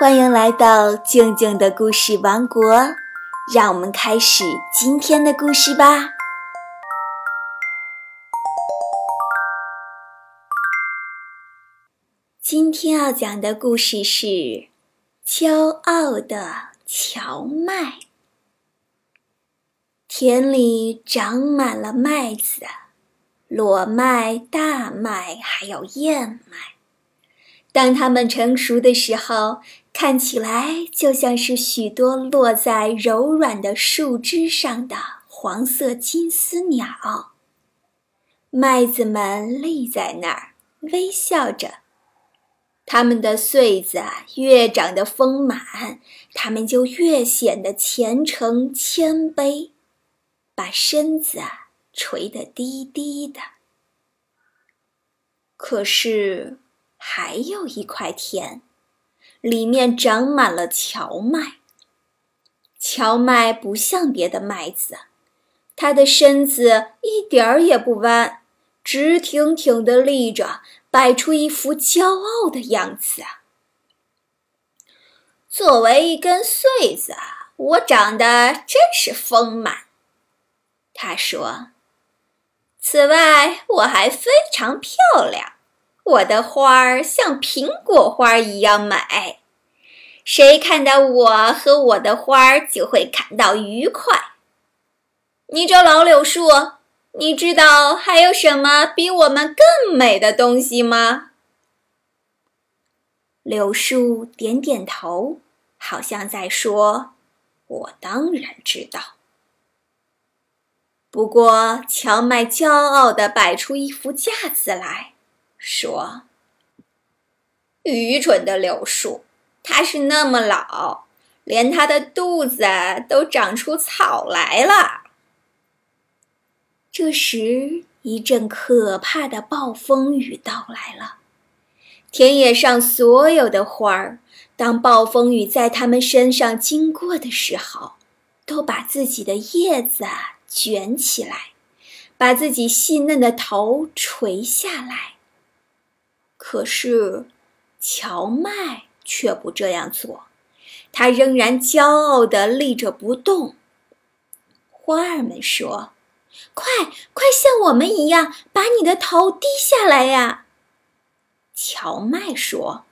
欢迎来到静静的故事王国，让我们开始今天的故事吧。今天要讲的故事是《骄傲的荞麦》。田里长满了麦子，裸麦、大麦，还有燕麦。当它们成熟的时候，看起来就像是许多落在柔软的树枝上的黄色金丝鸟。麦子们立在那儿，微笑着。它们的穗子越长得丰满，它们就越显得虔诚谦卑，把身子垂得低低的。可是。还有一块田，里面长满了荞麦。荞麦不像别的麦子，它的身子一点儿也不弯，直挺挺地立着，摆出一副骄傲的样子。作为一根穗子，我长得真是丰满。他说：“此外，我还非常漂亮。”我的花儿像苹果花一样美，谁看到我和我的花儿就会感到愉快。你这老柳树，你知道还有什么比我们更美的东西吗？柳树点点头，好像在说：“我当然知道。”不过，荞麦骄傲地摆出一副架子来。说：“愚蠢的柳树，它是那么老，连它的肚子都长出草来了。”这时，一阵可怕的暴风雨到来了。田野上所有的花儿，当暴风雨在它们身上经过的时候，都把自己的叶子卷起来，把自己细嫩的头垂下来。可是，荞麦却不这样做，它仍然骄傲地立着不动。花儿们说：“快，快像我们一样，把你的头低下来呀！”荞麦说：“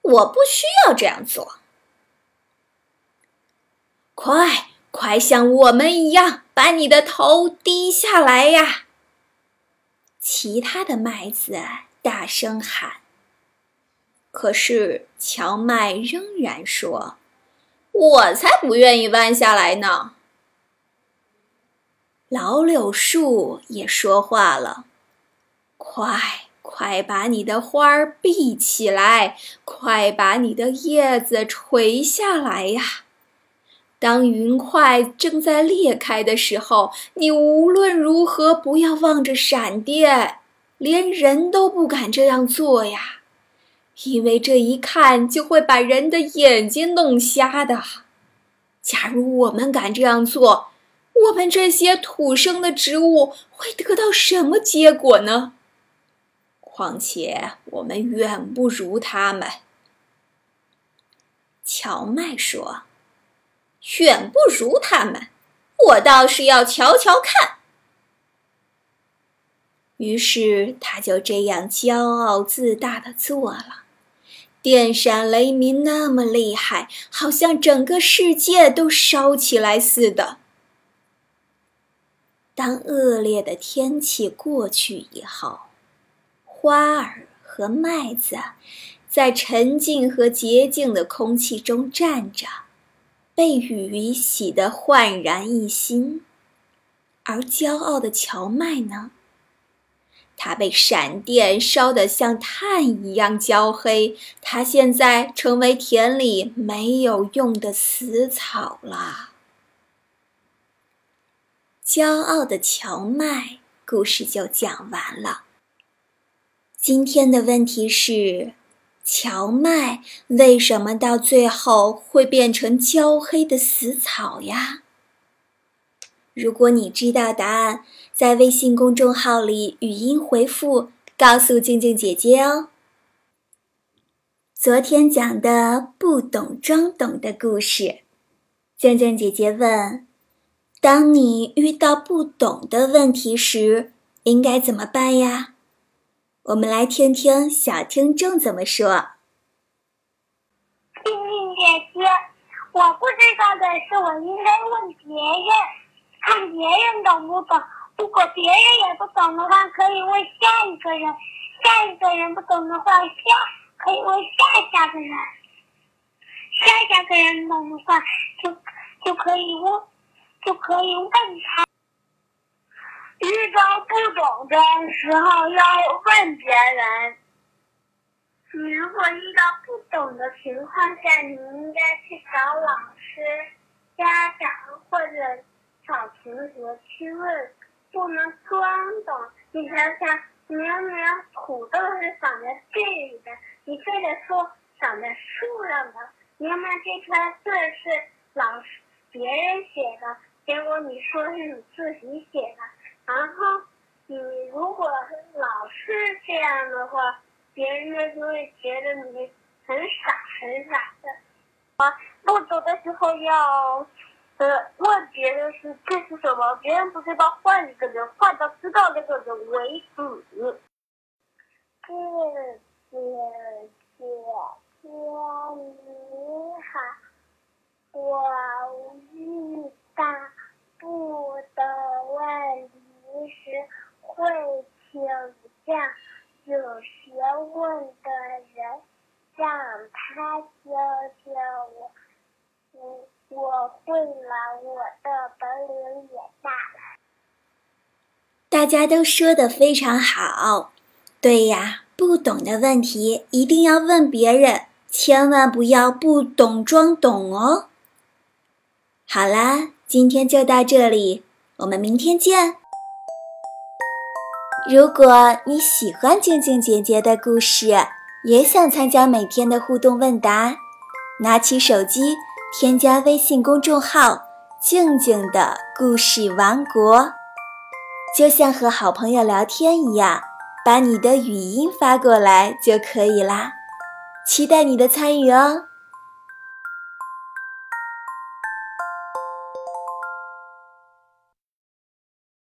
我不需要这样做。”快，快像我们一样，把你的头低下来呀！其他的麦子。大声喊。可是荞麦仍然说：“我才不愿意弯下来呢。”老柳树也说话了：“快快把你的花儿闭起来，快把你的叶子垂下来呀！当云块正在裂开的时候，你无论如何不要望着闪电。”连人都不敢这样做呀，因为这一看就会把人的眼睛弄瞎的。假如我们敢这样做，我们这些土生的植物会得到什么结果呢？况且我们远不如他们。荞麦说：“远不如他们，我倒是要瞧瞧看。”于是他就这样骄傲自大的做了，电闪雷鸣那么厉害，好像整个世界都烧起来似的。当恶劣的天气过去以后，花儿和麦子在沉静和洁净的空气中站着，被雨洗得焕然一新，而骄傲的荞麦呢？它被闪电烧得像炭一样焦黑，它现在成为田里没有用的死草了。骄傲的荞麦故事就讲完了。今天的问题是：荞麦为什么到最后会变成焦黑的死草呀？如果你知道答案，在微信公众号里语音回复，告诉静静姐姐哦。昨天讲的不懂装懂的故事。静静姐姐问：当你遇到不懂的问题时，应该怎么办呀？我们来听听小听众怎么说。静静姐姐，我不知道的是，我应该问别人，看别人懂不懂。如果别人也不懂的话，可以问下一个人；下一个人不懂的话，下可以问下下个人；下下个人懂的话，就就可以问，就可以问他。遇到不懂的时候要问别人。你如果遇到不懂的情况下，你应该去找老师、家长或者找同学去问。不能装懂，你想想，明明土豆是长在地里的，你非得说长在树上的。明明这串字是老师别人写的，结果你说是你自己写的。然后你如果老是这样的话，别人就会觉得你很傻很傻的。啊，不读的时候要。呃，问别人是这是什么？别人不知道，换一个人，换到知道那个人为止。谢谢姐姐你好，我遇到不懂问题时会请教有学问的人，让他教教我。嗯。我会了，我的本领也大了。大家都说的非常好，对呀，不懂的问题一定要问别人，千万不要不懂装懂哦。好啦，今天就到这里，我们明天见。如果你喜欢静静姐姐的故事，也想参加每天的互动问答，拿起手机。添加微信公众号“静静的故事王国”，就像和好朋友聊天一样，把你的语音发过来就可以啦。期待你的参与哦。